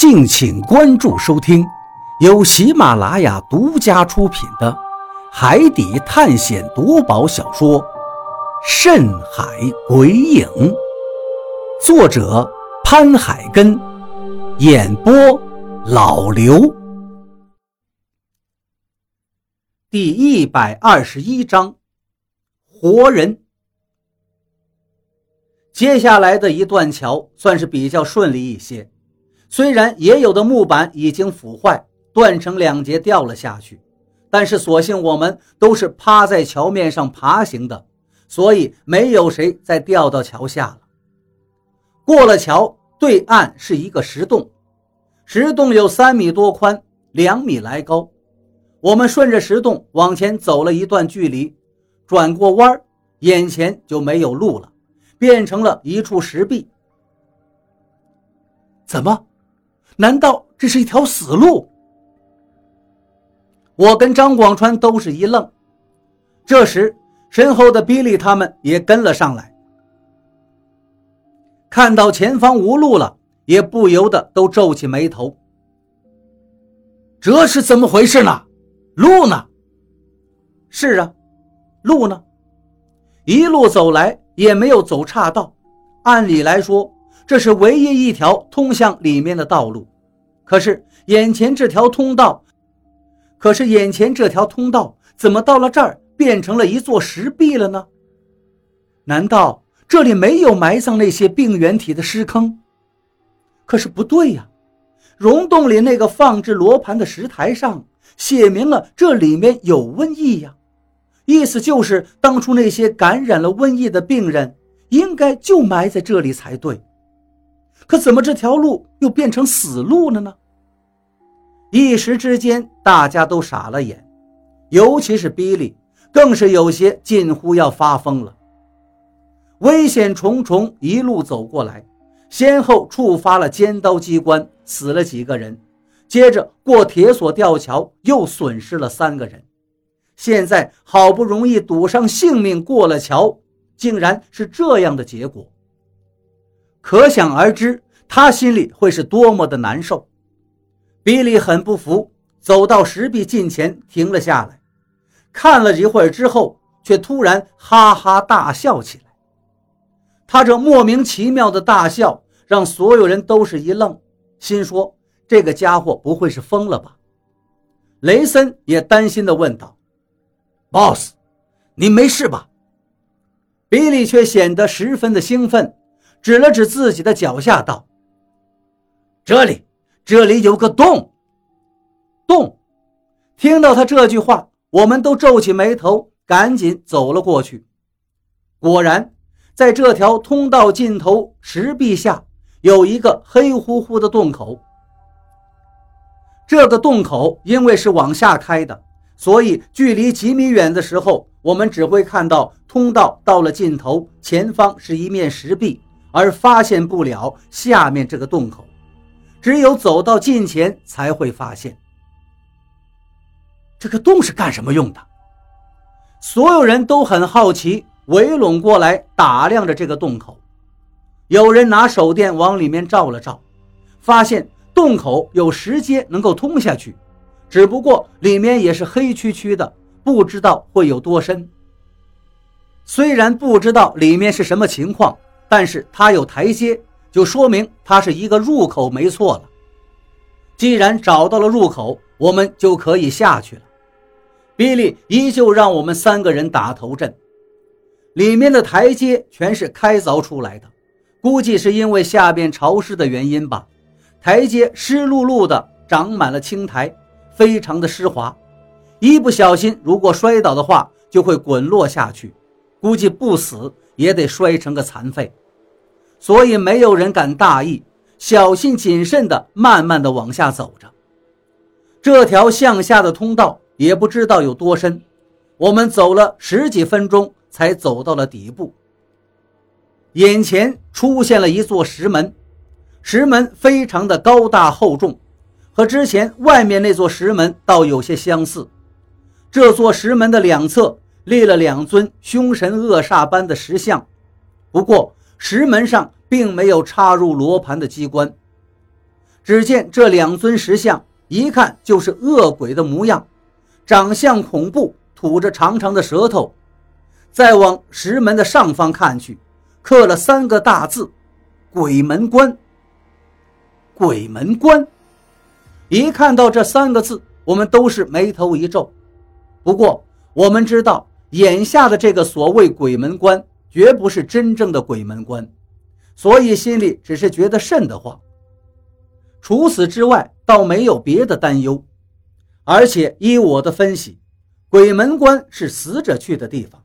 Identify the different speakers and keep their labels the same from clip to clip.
Speaker 1: 敬请关注收听，由喜马拉雅独家出品的《海底探险夺宝小说》《深海鬼影》，作者潘海根，演播老刘。第一百二十一章，活人。接下来的一段桥算是比较顺利一些。虽然也有的木板已经腐坏，断成两截掉了下去，但是所幸我们都是趴在桥面上爬行的，所以没有谁再掉到桥下了。过了桥，对岸是一个石洞，石洞有三米多宽，两米来高。我们顺着石洞往前走了一段距离，转过弯眼前就没有路了，变成了一处石壁。怎么？难道这是一条死路？我跟张广川都是一愣。这时，身后的比利他们也跟了上来，看到前方无路了，也不由得都皱起眉头。这是怎么回事呢？路呢？是啊，路呢？一路走来也没有走岔道，按理来说。这是唯一一条通向里面的道路，可是眼前这条通道，可是眼前这条通道怎么到了这儿变成了一座石壁了呢？难道这里没有埋葬那些病原体的尸坑？可是不对呀，溶洞里那个放置罗盘的石台上写明了这里面有瘟疫呀，意思就是当初那些感染了瘟疫的病人应该就埋在这里才对。可怎么这条路又变成死路了呢？一时之间，大家都傻了眼，尤其是比利，更是有些近乎要发疯了。危险重重，一路走过来，先后触发了尖刀机关，死了几个人；接着过铁索吊桥，又损失了三个人。现在好不容易赌上性命过了桥，竟然是这样的结果。可想而知，他心里会是多么的难受。比利很不服，走到石壁近前停了下来，看了一会儿之后，却突然哈哈大笑起来。他这莫名其妙的大笑，让所有人都是一愣，心说：“这个家伙不会是疯了吧？”雷森也担心地问道：“Boss，你没事吧？”比利却显得十分的兴奋。指了指自己的脚下，道：“这里，这里有个洞。”洞。听到他这句话，我们都皱起眉头，赶紧走了过去。果然，在这条通道尽头石壁下，有一个黑乎乎的洞口。这个洞口因为是往下开的，所以距离几米远的时候，我们只会看到通道到了尽头，前方是一面石壁。而发现不了下面这个洞口，只有走到近前才会发现。这个洞是干什么用的？所有人都很好奇，围拢过来打量着这个洞口。有人拿手电往里面照了照，发现洞口有石阶能够通下去，只不过里面也是黑黢黢的，不知道会有多深。虽然不知道里面是什么情况。但是它有台阶，就说明它是一个入口，没错了。既然找到了入口，我们就可以下去了。比利依旧让我们三个人打头阵。里面的台阶全是开凿出来的，估计是因为下边潮湿的原因吧。台阶湿漉漉的，长满了青苔，非常的湿滑。一不小心，如果摔倒的话，就会滚落下去，估计不死也得摔成个残废。所以没有人敢大意，小心谨慎地慢慢地往下走着。这条向下的通道也不知道有多深，我们走了十几分钟才走到了底部。眼前出现了一座石门，石门非常的高大厚重，和之前外面那座石门倒有些相似。这座石门的两侧立了两尊凶神恶煞般的石像，不过。石门上并没有插入罗盘的机关，只见这两尊石像，一看就是恶鬼的模样，长相恐怖，吐着长长的舌头。再往石门的上方看去，刻了三个大字：“鬼门关。”鬼门关。一看到这三个字，我们都是眉头一皱。不过，我们知道，眼下的这个所谓鬼门关，绝不是真正的鬼门关，所以心里只是觉得瘆得慌。除此之外，倒没有别的担忧。而且依我的分析，鬼门关是死者去的地方，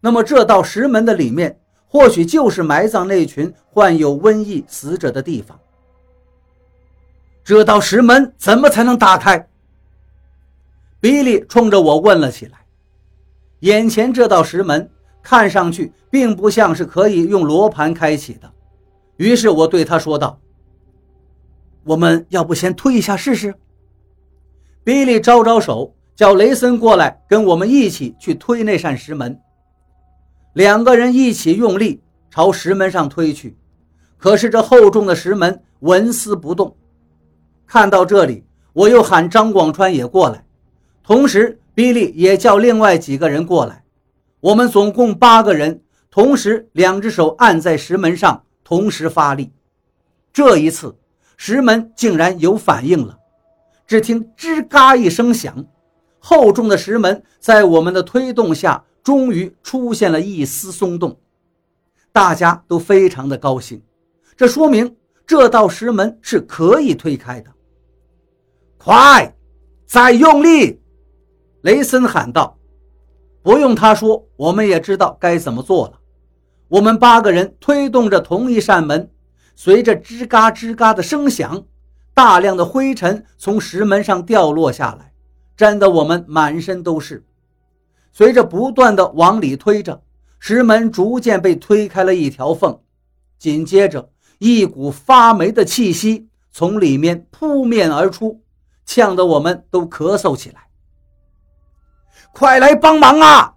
Speaker 1: 那么这道石门的里面，或许就是埋葬那群患有瘟疫死者的地方。这道石门怎么才能打开？比利冲着我问了起来。眼前这道石门看上去并不像是可以用罗盘开启的，于是我对他说道。我们要不先推一下试试？比利招招手，叫雷森过来跟我们一起去推那扇石门。两个人一起用力朝石门上推去，可是这厚重的石门纹丝不动。看到这里，我又喊张广川也过来，同时比利也叫另外几个人过来。我们总共八个人，同时两只手按在石门上，同时发力。这一次。石门竟然有反应了，只听“吱嘎”一声响，厚重的石门在我们的推动下，终于出现了一丝松动。大家都非常的高兴，这说明这道石门是可以推开的。快，再用力！雷森喊道。不用他说，我们也知道该怎么做了。我们八个人推动着同一扇门。随着吱嘎吱嘎的声响，大量的灰尘从石门上掉落下来，粘得我们满身都是。随着不断的往里推着，石门逐渐被推开了一条缝，紧接着一股发霉的气息从里面扑面而出，呛得我们都咳嗽起来。快来帮忙啊！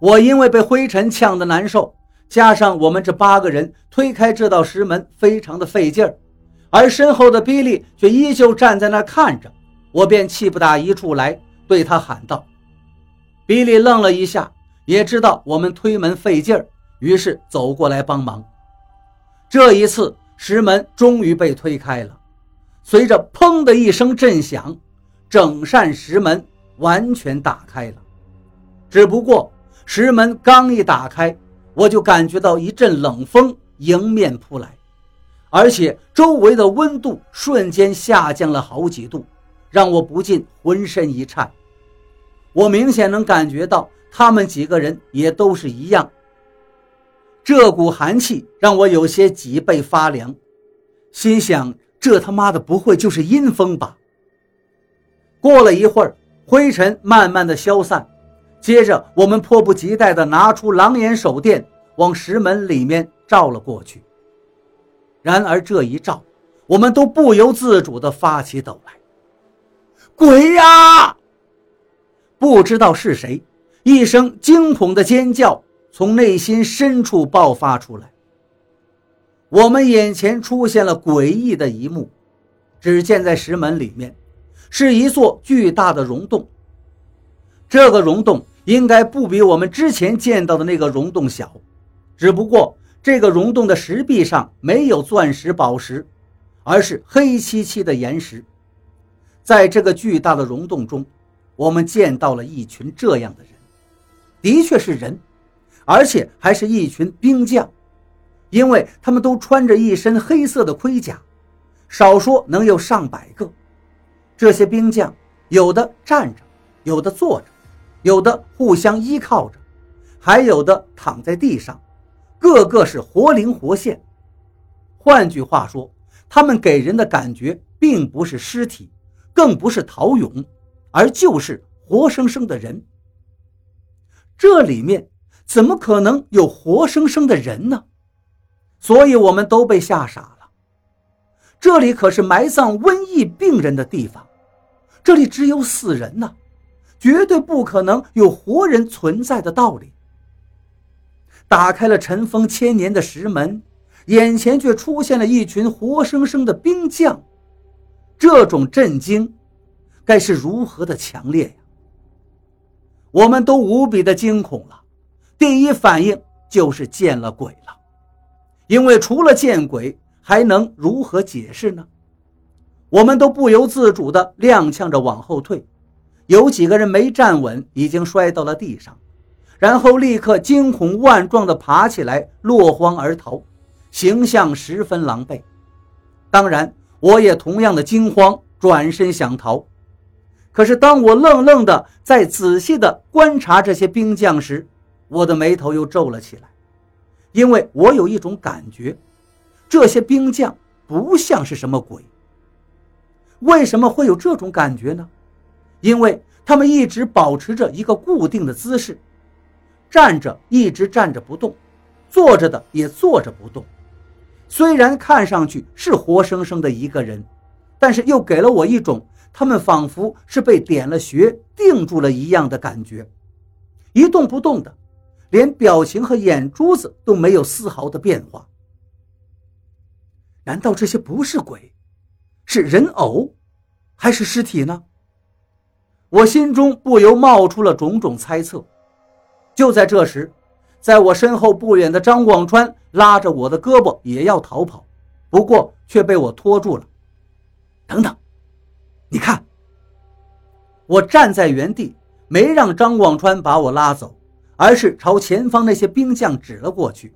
Speaker 1: 我因为被灰尘呛得难受。加上我们这八个人推开这道石门非常的费劲儿，而身后的比利却依旧站在那看着，我便气不打一处来，对他喊道：“比利愣了一下，也知道我们推门费劲儿，于是走过来帮忙。这一次石门终于被推开了，随着‘砰’的一声震响，整扇石门完全打开了。只不过石门刚一打开，我就感觉到一阵冷风迎面扑来，而且周围的温度瞬间下降了好几度，让我不禁浑身一颤。我明显能感觉到他们几个人也都是一样。这股寒气让我有些脊背发凉，心想：这他妈的不会就是阴风吧？过了一会儿，灰尘慢慢的消散。接着，我们迫不及待地拿出狼眼手电，往石门里面照了过去。然而这一照，我们都不由自主地发起抖来。鬼呀！不知道是谁，一声惊恐的尖叫从内心深处爆发出来。我们眼前出现了诡异的一幕，只见在石门里面，是一座巨大的溶洞。这个溶洞应该不比我们之前见到的那个溶洞小，只不过这个溶洞的石壁上没有钻石、宝石，而是黑漆漆的岩石。在这个巨大的溶洞中，我们见到了一群这样的人，的确是人，而且还是一群兵将，因为他们都穿着一身黑色的盔甲，少说能有上百个。这些兵将有的站着，有的坐着。有的互相依靠着，还有的躺在地上，个个是活灵活现。换句话说，他们给人的感觉并不是尸体，更不是陶俑，而就是活生生的人。这里面怎么可能有活生生的人呢？所以我们都被吓傻了。这里可是埋葬瘟疫病人的地方，这里只有死人呐。绝对不可能有活人存在的道理。打开了尘封千年的石门，眼前却出现了一群活生生的兵将，这种震惊该是如何的强烈呀！我们都无比的惊恐了，第一反应就是见了鬼了，因为除了见鬼，还能如何解释呢？我们都不由自主地踉跄着往后退，有几个人没站稳，已经摔到了地上，然后立刻惊恐万状地爬起来，落荒而逃，形象十分狼狈。当然，我也同样的惊慌，转身想逃。可是，当我愣愣地在仔细地观察这些兵将时，我的眉头又皱了起来，因为我有一种感觉，这些兵将不像是什么鬼。为什么会有这种感觉呢？因为他们一直保持着一个固定的姿势，站着一直站着不动，坐着的也坐着不动。虽然看上去是活生生的一个人，但是又给了我一种他们仿佛是被点了穴、定住了一样的感觉，一动不动的，连表情和眼珠子都没有丝毫的变化。难道这些不是鬼？是人偶，还是尸体呢？我心中不由冒出了种种猜测。就在这时，在我身后不远的张广川拉着我的胳膊也要逃跑，不过却被我拖住了。等等，你看！我站在原地，没让张广川把我拉走，而是朝前方那些兵将指了过去。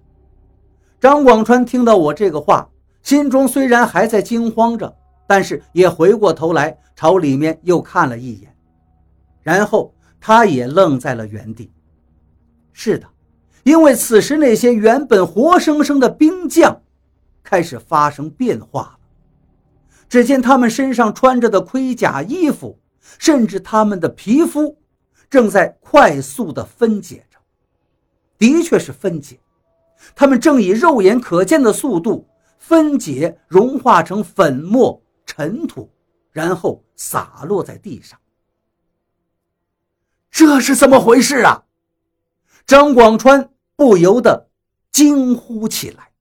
Speaker 1: 张广川听到我这个话，心中虽然还在惊慌着。但是也回过头来朝里面又看了一眼，然后他也愣在了原地。是的，因为此时那些原本活生生的兵将开始发生变化了。只见他们身上穿着的盔甲衣服，甚至他们的皮肤，正在快速的分解着。的确是分解，他们正以肉眼可见的速度分解、融化成粉末。尘土，然后洒落在地上。这是怎么回事啊？张广川不由得惊呼起来。